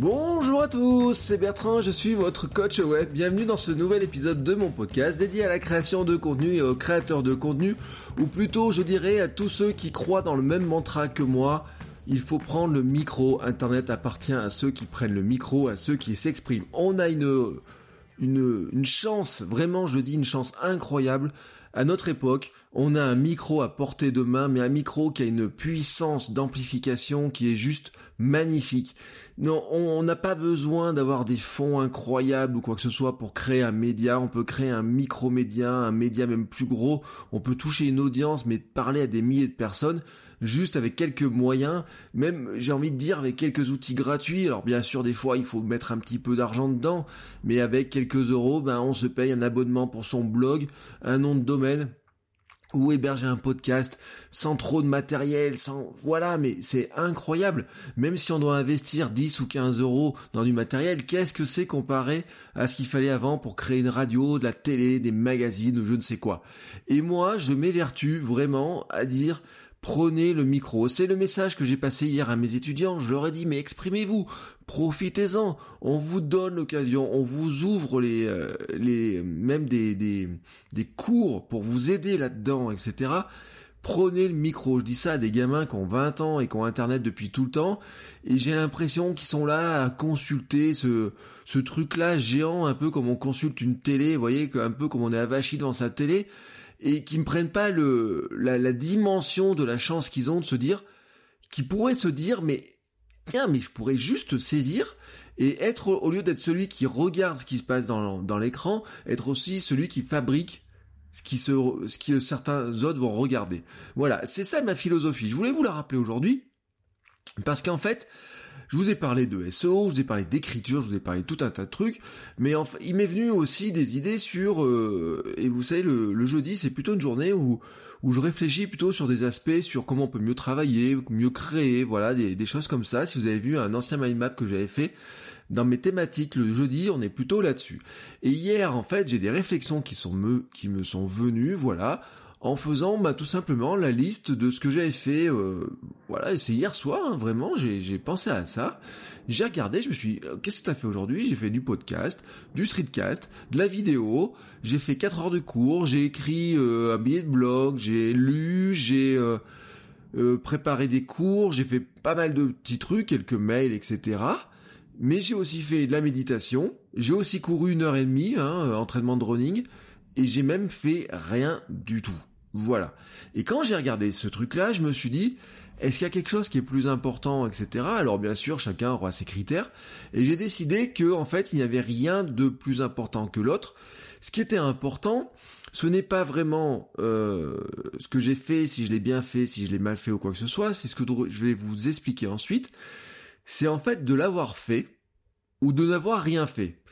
Bonjour à tous, c'est Bertrand, je suis votre coach web. Bienvenue dans ce nouvel épisode de mon podcast dédié à la création de contenu et aux créateurs de contenu, ou plutôt je dirais à tous ceux qui croient dans le même mantra que moi – il faut prendre le micro. Internet appartient à ceux qui prennent le micro, à ceux qui s'expriment. On a une, une, une chance, vraiment je dis une chance incroyable. À notre époque, on a un micro à portée de main, mais un micro qui a une puissance d'amplification qui est juste magnifique. Non, on n'a pas besoin d'avoir des fonds incroyables ou quoi que ce soit pour créer un média. On peut créer un micro-média, un média même plus gros. On peut toucher une audience, mais parler à des milliers de personnes juste avec quelques moyens, même j'ai envie de dire avec quelques outils gratuits. Alors bien sûr, des fois il faut mettre un petit peu d'argent dedans, mais avec quelques euros, ben on se paye un abonnement pour son blog, un nom de domaine ou héberger un podcast sans trop de matériel, sans voilà, mais c'est incroyable. Même si on doit investir 10 ou 15 euros dans du matériel, qu'est-ce que c'est comparé à ce qu'il fallait avant pour créer une radio, de la télé, des magazines ou je ne sais quoi? Et moi, je m'évertue vraiment à dire Prenez le micro. C'est le message que j'ai passé hier à mes étudiants. Je leur ai dit, mais exprimez-vous, profitez-en. On vous donne l'occasion, on vous ouvre les, euh, les même des, des, des cours pour vous aider là-dedans, etc. Prenez le micro. Je dis ça à des gamins qui ont 20 ans et qui ont Internet depuis tout le temps. Et j'ai l'impression qu'ils sont là à consulter ce, ce truc-là géant, un peu comme on consulte une télé, vous voyez, un peu comme on est avachi devant sa télé et qui ne prennent pas le, la, dimension de la chance qu'ils ont de se dire, qui pourraient se dire, mais tiens, mais je pourrais juste saisir et être, au lieu d'être celui qui regarde ce qui se passe dans, dans l'écran, être aussi celui qui fabrique ce qui se, ce que certains autres vont regarder. Voilà, c'est ça ma philosophie. Je voulais vous la rappeler aujourd'hui, parce qu'en fait, je vous ai parlé de SEO, je vous ai parlé d'écriture, je vous ai parlé de tout un tas de trucs, mais enfin, il m'est venu aussi des idées sur, euh, et vous savez, le, jeudi, c'est plutôt une journée où, où je réfléchis plutôt sur des aspects, sur comment on peut mieux travailler, mieux créer, voilà, des, choses comme ça. Si vous avez vu un ancien mind map que j'avais fait, dans mes thématiques le jeudi, on est plutôt là-dessus. Et hier, en fait, j'ai des réflexions qui sont me, qui me sont venues, voilà, en faisant bah, tout simplement la liste de ce que j'avais fait. Euh, voilà, c'est hier soir, hein, vraiment, j'ai pensé à ça. J'ai regardé, je me suis dit, euh, qu'est-ce que tu as fait aujourd'hui? J'ai fait du podcast, du streetcast, de la vidéo, j'ai fait 4 heures de cours, j'ai écrit euh, un billet de blog, j'ai lu, j'ai préparé des cours, j'ai fait pas mal de petits trucs, quelques mails, etc. Mais j'ai aussi fait de la méditation, j'ai aussi couru une heure et demie, hein, entraînement de running, et j'ai même fait rien du tout. Voilà. Et quand j'ai regardé ce truc-là, je me suis dit, est-ce qu'il y a quelque chose qui est plus important, etc. Alors bien sûr, chacun aura ses critères. Et j'ai décidé que, en fait, il n'y avait rien de plus important que l'autre. Ce qui était important, ce n'est pas vraiment euh, ce que j'ai fait, si je l'ai bien fait, si je l'ai mal fait ou quoi que ce soit. C'est ce que je vais vous expliquer ensuite. C'est en fait de l'avoir fait ou de n'avoir rien fait.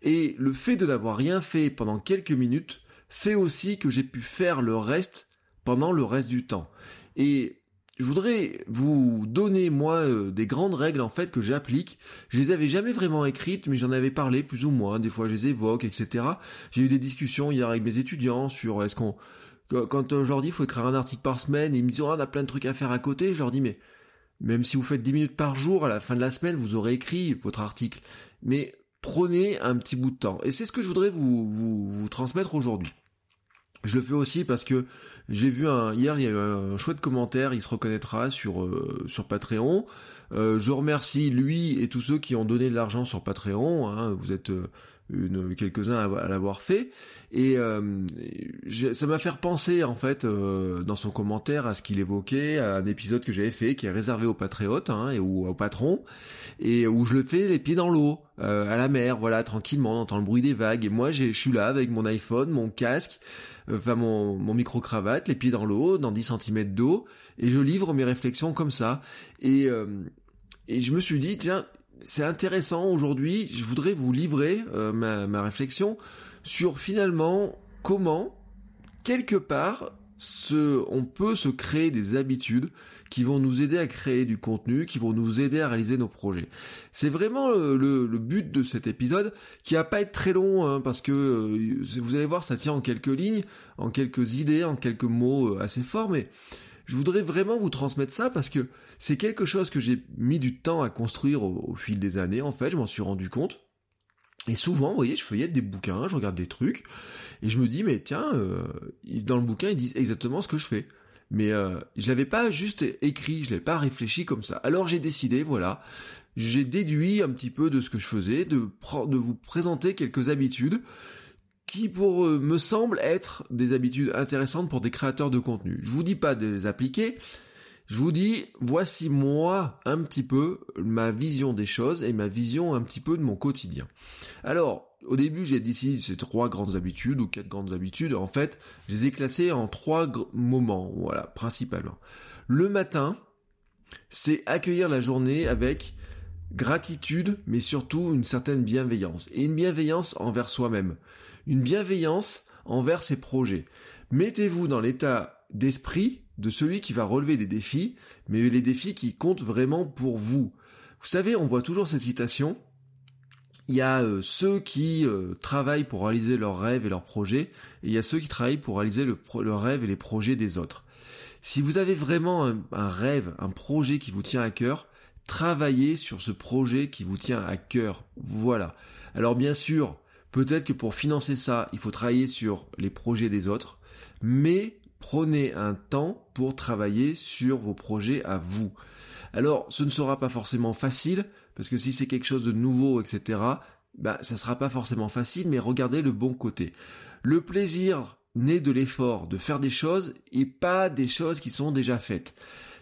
Et le fait de n'avoir rien fait pendant quelques minutes fait aussi que j'ai pu faire le reste pendant le reste du temps. Et je voudrais vous donner moi euh, des grandes règles en fait que j'applique. Je les avais jamais vraiment écrites, mais j'en avais parlé plus ou moins. Des fois, je les évoque, etc. J'ai eu des discussions hier avec mes étudiants sur est-ce qu'on quand euh, je leur dis faut écrire un article par semaine, ils me disent oh, on a plein de trucs à faire à côté. Je leur dis mais même si vous faites 10 minutes par jour, à la fin de la semaine, vous aurez écrit votre article. Mais prenez un petit bout de temps. Et c'est ce que je voudrais vous, transmettre aujourd'hui. Je le fais aussi parce que j'ai vu un hier il y a eu un chouette commentaire, il se reconnaîtra sur euh, sur Patreon. Euh, je remercie lui et tous ceux qui ont donné de l'argent sur Patreon. Hein. vous êtes euh, une, quelques-uns à, l'avoir fait. Et euh, ça m'a fait penser en fait euh, dans son commentaire à ce qu'il évoquait, à un épisode que j'avais fait qui est réservé aux patriotes hein, et ou aux patrons, et où je le fais les pieds dans l'eau, à la mer, voilà, tranquillement, on entend le bruit des vagues. Et moi, je suis là avec mon iPhone, mon casque, enfin mon, mon micro-cravate, les pieds dans l'eau, dans 10 cm d'eau, et je livre mes réflexions comme ça. Et, et je me suis dit, tiens, c'est intéressant aujourd'hui, je voudrais vous livrer euh, ma, réflexion sur finalement comment, quelque part, on peut se créer des habitudes qui vont nous aider à créer du contenu, qui vont nous aider à réaliser nos projets. C'est vraiment le, but de cet épisode, qui va pas être très long, hein, parce que euh, vous allez voir, ça tient en quelques lignes, en quelques idées, en quelques mots euh, assez forts, mais je voudrais vraiment vous transmettre ça parce que c'est quelque chose que j'ai mis du temps à construire au, fil des années, en fait, je m'en suis rendu compte. Et souvent, vous voyez, je feuillette des bouquins, je regarde des trucs, et je me dis, mais tiens, euh, dans le bouquin, ils disent exactement ce que je fais. Mais euh, je l'avais pas juste écrit, je l'avais pas réfléchi comme ça. Alors j'ai décidé, voilà, j'ai déduit un petit peu de ce que je faisais, de, vous présenter quelques habitudes qui pour eux me semblent être des habitudes intéressantes pour des créateurs de contenu. Je vous dis pas de les appliquer, je vous dis voici moi un petit peu ma vision des choses et ma vision un petit peu de mon quotidien. Alors, au début, j'ai décidé ces trois grandes habitudes ou quatre grandes habitudes. En fait, je les ai classées en trois moments, voilà, principalement. Le matin, c'est accueillir la journée avec gratitude, mais surtout une certaine bienveillance. Et une bienveillance envers soi-même une bienveillance envers ses projets. Mettez-vous dans l'état d'esprit de celui qui va relever des défis, mais les défis qui comptent vraiment pour vous. Vous savez, on voit toujours cette citation. Il y a euh, ceux qui euh, travaillent pour réaliser leurs rêves et leurs projets, et il y a ceux qui travaillent pour réaliser le, rêve et les projets des autres. Si vous avez vraiment un, un rêve, un projet qui vous tient à cœur, travaillez sur ce projet qui vous tient à cœur. Voilà. Alors bien sûr, Peut-être que pour financer ça, il faut travailler sur les projets des autres, mais prenez un temps pour travailler sur vos projets à vous. Alors, ce ne sera pas forcément facile, parce que si c'est quelque chose de nouveau, etc., bah, ça sera pas forcément facile, mais regardez le bon côté. Le plaisir naît de l'effort de faire des choses et pas des choses qui sont déjà faites.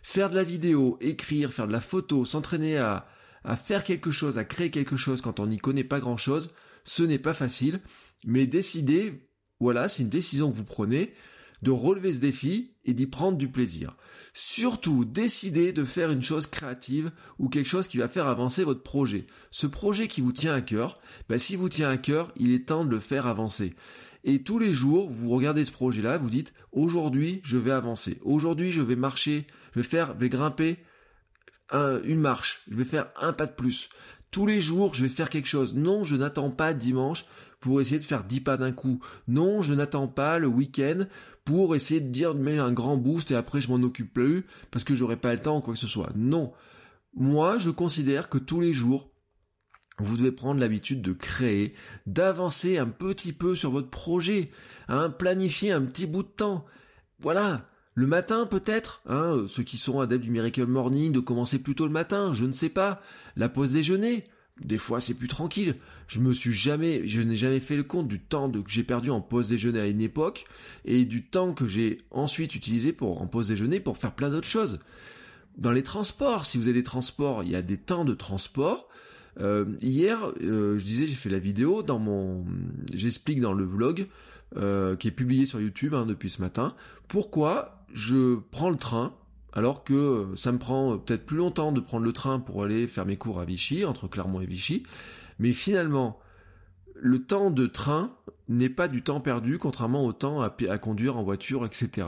Faire de la vidéo, écrire, faire de la photo, s'entraîner à, à faire quelque chose, à créer quelque chose quand on n'y connaît pas grand chose, ce n'est pas facile, mais décidez, voilà, c'est une décision que vous prenez, de relever ce défi et d'y prendre du plaisir. Surtout, décidez de faire une chose créative ou quelque chose qui va faire avancer votre projet. Ce projet qui vous tient à cœur, bah, si vous tient à cœur, il est temps de le faire avancer. Et tous les jours, vous regardez ce projet-là, vous dites, aujourd'hui, je vais avancer. Aujourd'hui, je vais marcher, je vais faire, je vais grimper une marche, je vais faire un pas de plus tous les jours, je vais faire quelque chose. Non, je n'attends pas dimanche pour essayer de faire 10 pas d'un coup. Non, je n'attends pas le week-end pour essayer de dire de mettre un grand boost et après je m'en occupe plus parce que j'aurai pas le temps ou quoi que ce soit. Non. Moi, je considère que tous les jours, vous devez prendre l'habitude de créer, d'avancer un petit peu sur votre projet, hein, planifier un petit bout de temps. Voilà. Le matin peut-être, hein, ceux qui sont adeptes du Miracle Morning, de commencer plus tôt le matin, je ne sais pas. La pause déjeuner, des fois c'est plus tranquille. Je me suis jamais, n'ai jamais fait le compte du temps que j'ai perdu en pause déjeuner à une époque et du temps que j'ai ensuite utilisé pour en pause déjeuner pour faire plein d'autres choses. Dans les transports, si vous avez des transports, il y a des temps de transport. Euh, hier, euh, je disais, j'ai fait la vidéo dans mon, j'explique dans le vlog qui est publié sur YouTube hein, depuis ce matin, pourquoi je prends le train, alors que ça me prend peut-être plus longtemps de prendre le train pour aller faire mes cours à Vichy, entre Clermont et Vichy, mais finalement, le temps de train n'est pas du temps perdu, contrairement au temps à, conduire en voiture, etc.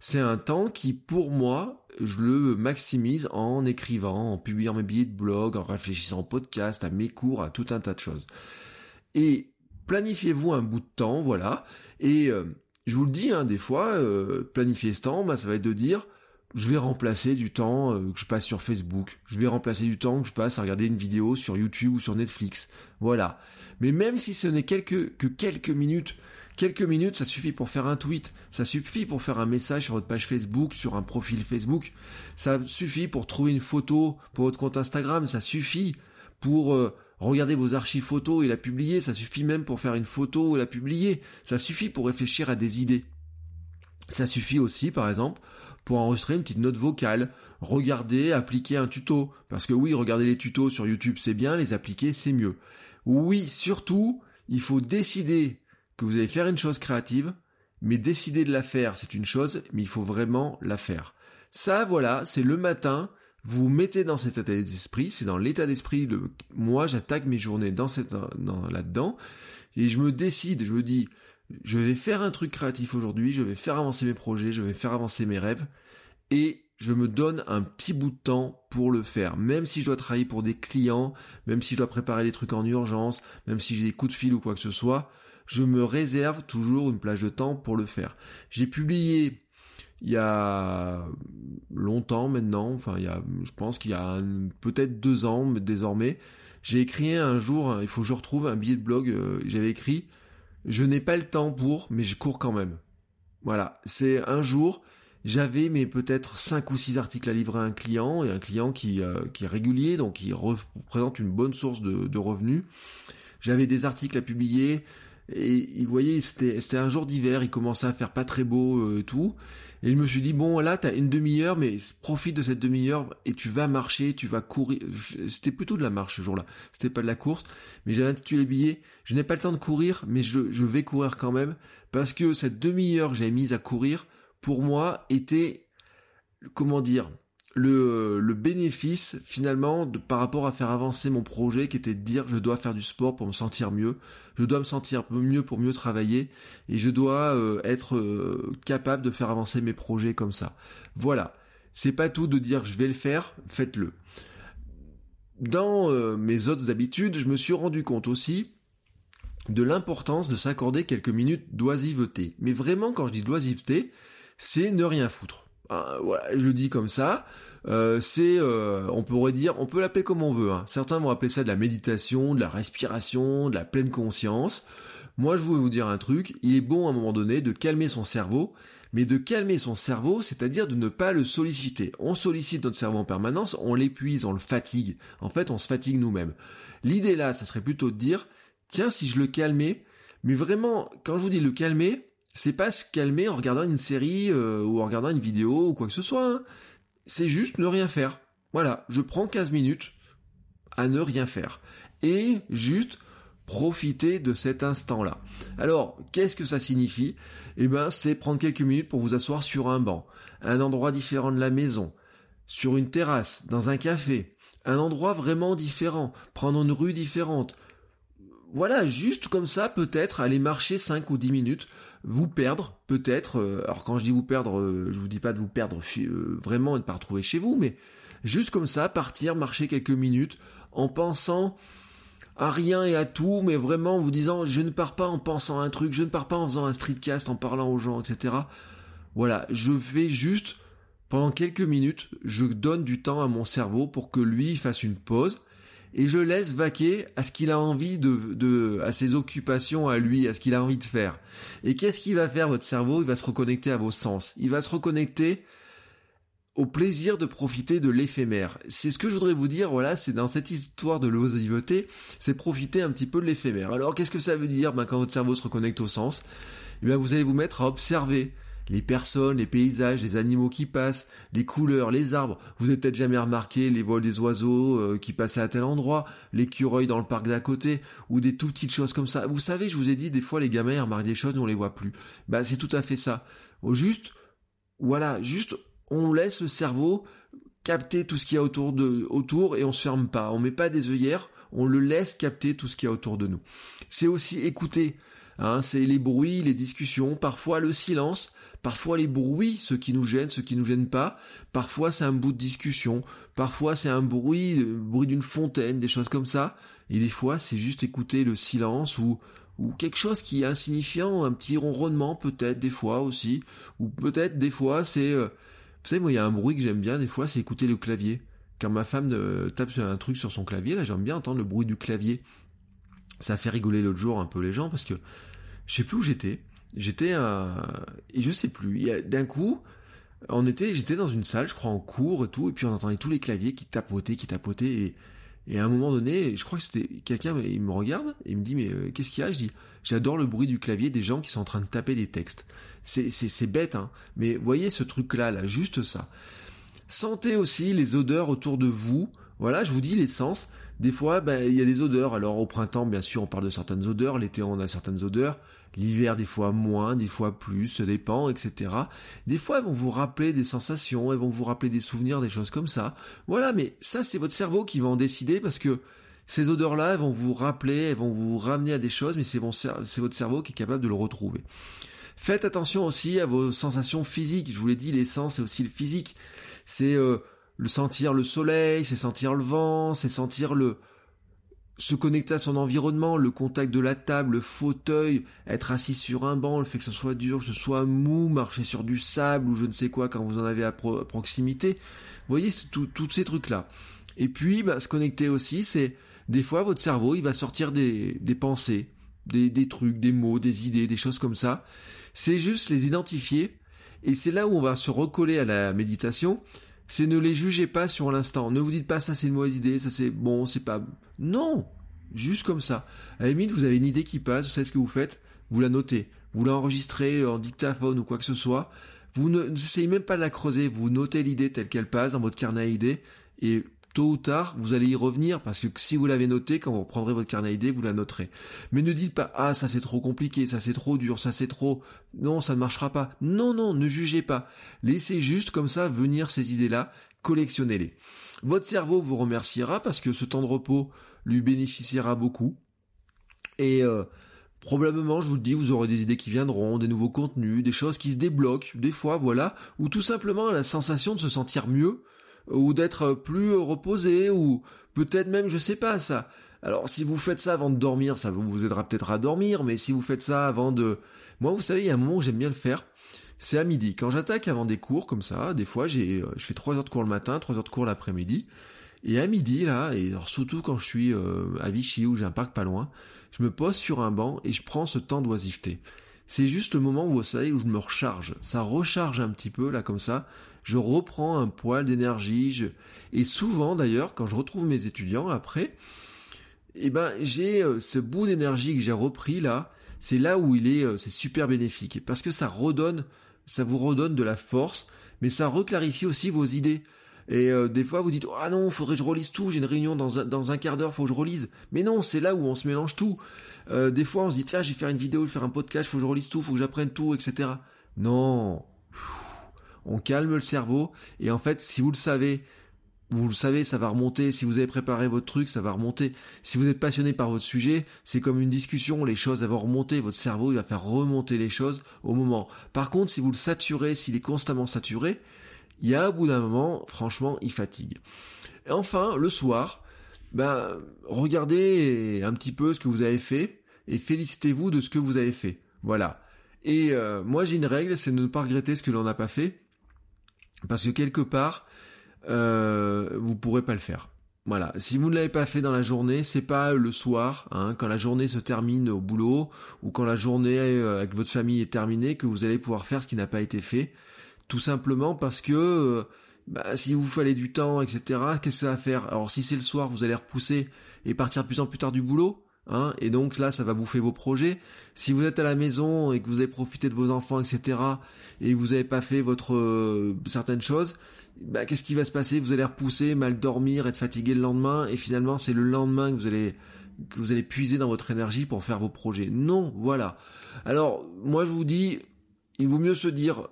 C'est un temps qui, pour moi, je le maximise en écrivant, en publiant mes billets de blog, en réfléchissant au podcast, à mes cours, à tout un tas de choses. Et planifiez-vous un bout de temps, voilà, et euh, je vous le dis, hein, des fois, euh, planifier ce temps, bah, ça va être de dire, je vais remplacer du temps euh, que je passe sur Facebook, je vais remplacer du temps que je passe à regarder une vidéo sur YouTube ou sur Netflix. Voilà. Mais même si ce n'est quelques, que quelques minutes, quelques minutes, ça suffit pour faire un tweet, ça suffit pour faire un message sur votre page Facebook, sur un profil Facebook, ça suffit pour trouver une photo pour votre compte Instagram, ça suffit pour... Euh, Regardez vos archives photos et la publier, ça suffit même pour faire une photo et la publier. Ça suffit pour réfléchir à des idées. Ça suffit aussi, par exemple, pour enregistrer une petite note vocale, regarder, appliquer un tuto. Parce que oui, regarder les tutos sur YouTube c'est bien, les appliquer c'est mieux. Oui, surtout, il faut décider que vous allez faire une chose créative, mais décider de la faire c'est une chose, mais il faut vraiment la faire. Ça, voilà, c'est le matin, vous vous mettez dans cet état d'esprit, c'est dans l'état d'esprit de moi j'attaque mes journées dans cette dans, là-dedans et je me décide, je me dis je vais faire un truc créatif aujourd'hui, je vais faire avancer mes projets, je vais faire avancer mes rêves et je me donne un petit bout de temps pour le faire, même si je dois travailler pour des clients, même si je dois préparer des trucs en urgence, même si j'ai des coups de fil ou quoi que ce soit, je me réserve toujours une plage de temps pour le faire. J'ai publié il y a longtemps maintenant, enfin il je pense qu'il y a peut-être deux ans mais désormais, j'ai écrit un jour, il faut que je retrouve un billet de blog, euh, j'avais écrit, je n'ai pas le temps pour, mais je cours quand même. Voilà, c'est un jour, j'avais mais peut-être cinq ou six articles à livrer à un client, et un client qui, euh, qui est régulier, donc qui représente une bonne source de revenus. J'avais des articles à publier, et vous voyez, c'était un jour d'hiver, il commençait à faire pas très beau euh, tout. Et je me suis dit, bon, là, t'as une demi-heure, mais profite de cette demi-heure et tu vas marcher, tu vas courir. C'était plutôt de la marche ce jour-là. C'était pas de la course. Mais j'avais intitulé le billet, je n'ai pas le temps de courir, mais je, je vais courir quand même. Parce que cette demi-heure que j'avais mise à courir, pour moi, était, comment dire, le, le bénéfice finalement par rapport à faire avancer mon projet qui était de dire je dois faire du sport pour me sentir mieux, je dois me sentir mieux pour mieux travailler et je dois euh, être euh, capable de faire avancer mes projets comme ça. Voilà, c'est pas tout de dire je vais le faire, faites-le. Dans euh, mes autres habitudes, je me suis rendu compte aussi de l'importance de s'accorder quelques minutes d'oisiveté. Mais vraiment, quand je dis d'oisiveté, c'est ne rien foutre. Ah, voilà, je dis comme ça. Euh, c'est, euh, on pourrait dire, on peut l'appeler comme on veut. Hein. Certains vont appeler ça de la méditation, de la respiration, de la pleine conscience. Moi, je voulais vous dire un truc. Il est bon à un moment donné de calmer son cerveau, mais de calmer son cerveau, c'est-à-dire de ne pas le solliciter. On sollicite notre cerveau en permanence, on l'épuise, on le fatigue. En fait, on se fatigue nous-mêmes. L'idée là, ça serait plutôt de dire, tiens, si je le calmais, mais vraiment, quand je vous dis le calmer, c'est pas se calmer en regardant une série euh, ou en regardant une vidéo ou quoi que ce soit. Hein. C'est juste ne rien faire. Voilà, je prends 15 minutes à ne rien faire. Et juste profiter de cet instant-là. Alors, qu'est-ce que ça signifie? Eh ben, c'est prendre quelques minutes pour vous asseoir sur un banc, un endroit différent de la maison, sur une terrasse, dans un café, un endroit vraiment différent, prendre une rue différente, voilà, juste comme ça, peut-être aller marcher 5 ou 10 minutes, vous perdre, peut-être. Euh, alors quand je dis vous perdre, euh, je vous dis pas de vous perdre euh, vraiment et de pas retrouver chez vous, mais juste comme ça, partir, marcher quelques minutes, en pensant à rien et à tout, mais vraiment en vous disant je ne pars pas en pensant à un truc, je ne pars pas en faisant un streetcast, en parlant aux gens, etc. Voilà, je fais juste pendant quelques minutes, je donne du temps à mon cerveau pour que lui fasse une pause et je laisse vaquer à ce qu'il a envie de, de, à ses occupations à lui, à ce qu'il a envie de faire. Et qu'est-ce qu'il va faire votre cerveau? Il va se reconnecter à vos sens. Il va se reconnecter au plaisir de profiter de l'éphémère. C'est ce que je voudrais vous dire, voilà, c'est dans cette histoire de l'oisiveté, c'est profiter un petit peu de l'éphémère. Alors qu'est-ce que ça veut dire? Ben, quand votre cerveau se reconnecte au sens Eh bien vous allez vous mettre à observer les personnes, les paysages, les animaux qui passent, les couleurs, les arbres. Vous avez peut-être jamais remarqué les vols des oiseaux euh, qui passaient à tel endroit, l'écureuil dans le parc d'à côté, ou des tout petites choses comme ça. Vous savez, je vous ai dit, des fois les gamins ils remarquent des choses, mais on les voit plus. Bah c'est tout à fait ça. Juste, voilà, juste on laisse le cerveau capter tout ce qu'il y a autour de autour et on se ferme pas. On met pas des œillères, on le laisse capter tout ce qu'il y a autour de nous. C'est aussi écouter. Hein, c'est les bruits, les discussions, parfois le silence, Parfois les bruits, ceux qui nous gênent, ceux qui nous gênent pas. Parfois c'est un bout de discussion. Parfois c'est un bruit, le bruit d'une fontaine, des choses comme ça. Et des fois c'est juste écouter le silence ou ou quelque chose qui est insignifiant, un petit ronronnement peut-être des fois aussi. Ou peut-être des fois c'est, euh, vous savez moi il y a un bruit que j'aime bien des fois, c'est écouter le clavier. Quand ma femme euh, tape un truc sur son clavier, là j'aime bien entendre le bruit du clavier. Ça fait rigoler l'autre jour un peu les gens parce que je sais plus où j'étais. J'étais et je sais plus. D'un coup, on était, j'étais dans une salle, je crois en cours et tout, et puis on entendait tous les claviers qui tapotaient, qui tapotaient, et, à un moment donné, je crois que c'était quelqu'un, il me regarde, et il me dit, mais euh, qu'est-ce qu'il y a? Je dis, j'adore le bruit du clavier des gens qui sont en train de taper des textes. C'est bête, hein, mais voyez ce truc-là, là, juste ça. Sentez aussi les odeurs autour de vous. Voilà, je vous dis l'essence. Des fois, ben, il y a des odeurs. Alors au printemps, bien sûr, on parle de certaines odeurs. L'été, on a certaines odeurs. L'hiver, des fois moins, des fois plus, ça dépend, etc. Des fois, elles vont vous rappeler des sensations, elles vont vous rappeler des souvenirs, des choses comme ça. Voilà, mais ça, c'est votre cerveau qui va en décider parce que ces odeurs-là, elles vont vous rappeler, elles vont vous ramener à des choses, mais c'est votre cerveau qui est capable de le retrouver. Faites attention aussi à vos sensations physiques. Je vous l'ai dit, l'essence, c'est aussi le physique. C'est euh, le sentir le soleil, c'est sentir le vent, c'est sentir le, se connecter à son environnement, le contact de la table, le fauteuil, être assis sur un banc, le fait que ce soit dur, que ce soit mou, marcher sur du sable ou je ne sais quoi quand vous en avez à, proximité. Vous voyez, tous ces trucs-là. Et puis, bah, se connecter aussi, c'est des fois votre cerveau, il va sortir des, pensées, des, des trucs, des mots, des idées, des choses comme ça. C'est juste les identifier. Et c'est là où on va se recoller à la méditation c'est ne les jugez pas sur l'instant. Ne vous dites pas ça c'est une mauvaise idée, ça c'est bon, c'est pas... Non Juste comme ça. À la limite, vous avez une idée qui passe, vous savez ce que vous faites, vous la notez. Vous l'enregistrez en dictaphone ou quoi que ce soit. Vous n'essayez même pas de la creuser, vous notez l'idée telle qu'elle passe dans votre carnet à idées et tôt ou tard, vous allez y revenir parce que si vous l'avez noté, quand vous reprendrez votre carnet d'idées, vous la noterez. Mais ne dites pas, ah, ça c'est trop compliqué, ça c'est trop dur, ça c'est trop, non, ça ne marchera pas. Non, non, ne jugez pas. Laissez juste comme ça venir ces idées-là, collectionnez-les. Votre cerveau vous remerciera parce que ce temps de repos lui bénéficiera beaucoup. Et, euh, Probablement, je vous le dis, vous aurez des idées qui viendront, des nouveaux contenus, des choses qui se débloquent, des fois, voilà, ou tout simplement la sensation de se sentir mieux, ou d'être plus reposé, ou peut-être même, je sais pas, ça. Alors, si vous faites ça avant de dormir, ça vous aidera peut-être à dormir, mais si vous faites ça avant de... Moi, vous savez, il y a un moment où j'aime bien le faire, c'est à midi. Quand j'attaque avant des cours, comme ça, des fois, j'ai, euh, je fais trois heures de cours le matin, trois heures de cours l'après-midi, et à midi, là, et surtout quand je suis euh, à Vichy, où j'ai un parc pas loin, je me pose sur un banc et je prends ce temps d'oisiveté. C'est juste le moment où, vous savez, où je me recharge. Ça recharge un petit peu, là, comme ça je reprends un poil d'énergie. Et souvent d'ailleurs, quand je retrouve mes étudiants après, eh ben j'ai euh, ce bout d'énergie que j'ai repris là, c'est là où il est, euh, c'est super bénéfique parce que ça redonne, ça vous redonne de la force, mais ça reclarifie aussi vos idées. Et euh, des fois vous dites ah non, faudrait que je relise tout, j'ai une réunion dans un, dans un quart d'heure, faut que je relise. Mais non, c'est là où on se mélange tout. des fois on se dit tiens, je vais faire une vidéo, faire un podcast, faut que je relise tout, faut que j'apprenne tout, etc. Non, on calme le cerveau, et en fait, si vous le savez, vous le savez, ça va remonter. Si vous avez préparé votre truc, ça va remonter. Si vous êtes passionné par votre sujet, c'est comme une discussion. Les choses vont remonter. Votre cerveau, il va faire remonter les choses au moment. Par contre, si vous le saturez, s'il est constamment saturé, il y a au bout d'un moment, franchement, il fatigue. Et enfin, le soir, ben, regardez un petit peu ce que vous avez fait et félicitez-vous de ce que vous avez fait. Voilà. Et euh, moi, j'ai une règle, c'est de ne pas regretter ce que l'on n'a pas fait parce que quelque part, euh, vous pourrez pas le faire. Voilà. Si vous ne l'avez pas fait dans la journée, c'est pas le soir, hein, quand la journée se termine au boulot ou quand la journée euh, avec votre famille est terminée que vous allez pouvoir faire ce qui n'a pas été fait. Tout simplement parce que euh, bah, si vous fallait du temps, etc., qu'est-ce que ça va faire? Alors si c'est le soir, vous allez repousser et partir plus en plus tard du boulot. Hein, et donc là, ça va bouffer vos projets. Si vous êtes à la maison et que vous avez profité de vos enfants, etc., et que vous n'avez pas fait votre euh, certaines choses, bah, qu'est-ce qui va se passer? Vous allez repousser, mal dormir, être fatigué le lendemain, et finalement, c'est le lendemain que vous allez que vous allez puiser dans votre énergie pour faire vos projets. Non, voilà. Alors, moi, je vous dis, il vaut mieux se dire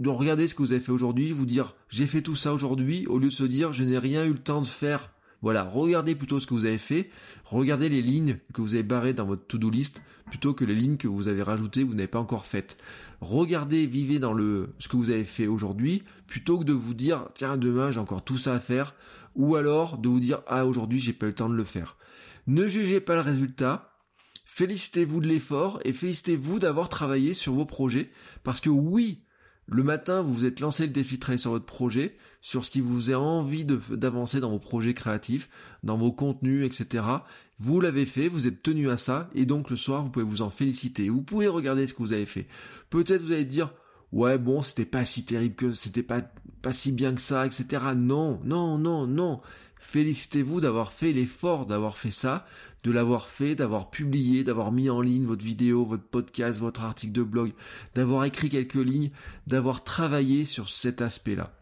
de regarder ce que vous avez fait aujourd'hui, vous dire j'ai fait tout ça aujourd'hui, au lieu de se dire je n'ai rien eu le temps de faire voilà, regardez plutôt ce que vous avez fait, regardez les lignes que vous avez barrées dans votre to-do list plutôt que les lignes que vous avez rajoutées, vous n'avez pas encore faites. Regardez, vivez dans le ce que vous avez fait aujourd'hui plutôt que de vous dire tiens demain j'ai encore tout ça à faire ou alors de vous dire ah aujourd'hui j'ai pas eu le temps de le faire. Ne jugez pas le résultat, félicitez-vous de l'effort et félicitez-vous d'avoir travaillé sur vos projets parce que oui, le matin, vous vous êtes lancé le défi de travailler sur votre projet, sur ce qui vous a envie d'avancer dans vos projets créatifs, dans vos contenus, etc. Vous l'avez fait, vous êtes tenu à ça, et donc le soir, vous pouvez vous en féliciter. Vous pouvez regarder ce que vous avez fait. Peut-être vous allez dire, ouais, bon, c'était pas si terrible que, c'était pas, pas si bien que ça, etc. Non, non, non, non. Félicitez-vous d'avoir fait l'effort d'avoir fait ça, de l'avoir fait, d'avoir publié, d'avoir mis en ligne votre vidéo, votre podcast, votre article de blog, d'avoir écrit quelques lignes, d'avoir travaillé sur cet aspect-là.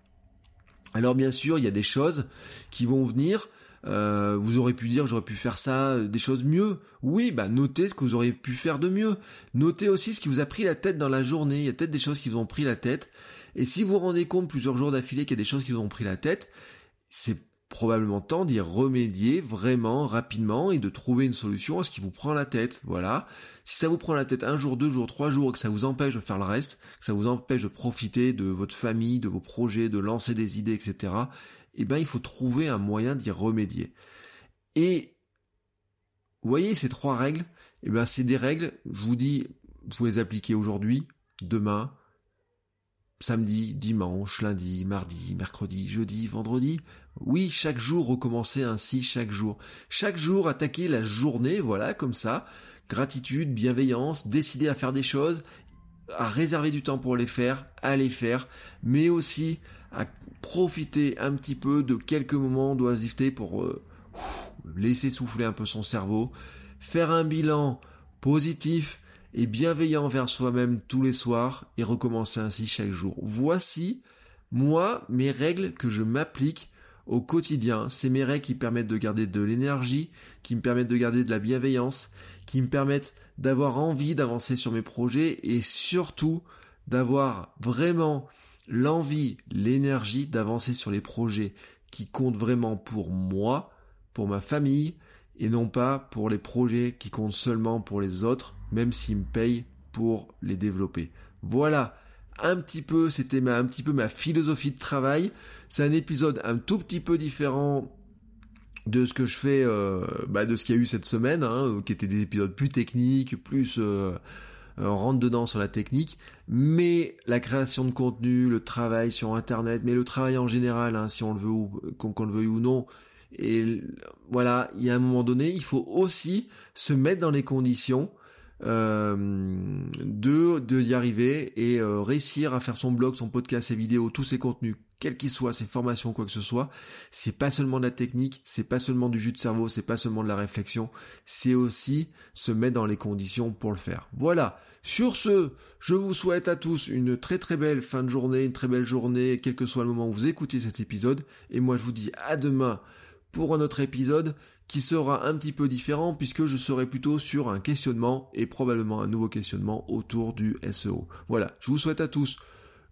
Alors bien sûr, il y a des choses qui vont venir. Euh, vous aurez pu dire j'aurais pu faire ça, euh, des choses mieux. Oui, bah notez ce que vous auriez pu faire de mieux. Notez aussi ce qui vous a pris la tête dans la journée. Il y a peut-être des choses qui vous ont pris la tête. Et si vous vous rendez compte plusieurs jours d'affilée qu'il y a des choses qui vous ont pris la tête, c'est probablement temps d'y remédier vraiment rapidement et de trouver une solution à ce qui vous prend la tête. Voilà. Si ça vous prend la tête un jour, deux jours, trois jours, que ça vous empêche de faire le reste, que ça vous empêche de profiter de votre famille, de vos projets, de lancer des idées, etc., eh ben, il faut trouver un moyen d'y remédier. Et, vous voyez, ces trois règles, eh ben, c'est des règles, je vous dis, vous les appliquer aujourd'hui, demain, samedi, dimanche, lundi, mardi, mercredi, jeudi, vendredi. Oui, chaque jour recommencer ainsi chaque jour. Chaque jour attaquer la journée, voilà, comme ça. Gratitude, bienveillance, décider à faire des choses, à réserver du temps pour les faire, à les faire, mais aussi à profiter un petit peu de quelques moments d'oisiveté pour euh, laisser souffler un peu son cerveau, faire un bilan positif, et bienveillant envers soi-même tous les soirs et recommencer ainsi chaque jour. Voici, moi, mes règles que je m'applique au quotidien. C'est mes règles qui permettent de garder de l'énergie, qui me permettent de garder de la bienveillance, qui me permettent d'avoir envie d'avancer sur mes projets et surtout d'avoir vraiment l'envie, l'énergie d'avancer sur les projets qui comptent vraiment pour moi, pour ma famille, et non pas pour les projets qui comptent seulement pour les autres, même s'ils me payent pour les développer. Voilà, un petit peu, c'était un petit peu ma philosophie de travail. C'est un épisode un tout petit peu différent de ce que je fais, euh, bah, de ce qu'il y a eu cette semaine, hein, qui étaient des épisodes plus techniques, plus euh, euh, rentre dedans sur la technique, mais la création de contenu, le travail sur Internet, mais le travail en général, hein, si on le veut ou qu'on le veuille ou non, et voilà, il y a un moment donné, il faut aussi se mettre dans les conditions euh, de, de y arriver et euh, réussir à faire son blog, son podcast, ses vidéos, tous ses contenus, quels qu'ils soient, ses formations, quoi que ce soit. C'est pas seulement de la technique, c'est pas seulement du jus de cerveau, c'est pas seulement de la réflexion, c'est aussi se mettre dans les conditions pour le faire. Voilà. Sur ce, je vous souhaite à tous une très très belle fin de journée, une très belle journée, quel que soit le moment où vous écoutez cet épisode. Et moi je vous dis à demain pour un autre épisode qui sera un petit peu différent puisque je serai plutôt sur un questionnement et probablement un nouveau questionnement autour du SEO. Voilà, je vous souhaite à tous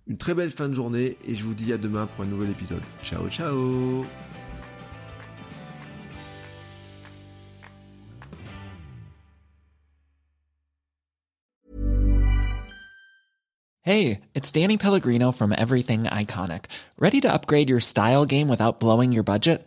une très belle fin de journée et je vous dis à demain pour un nouvel épisode. Ciao ciao Hey, it's Danny Pellegrino from Everything Iconic. Ready to upgrade your style game without blowing your budget?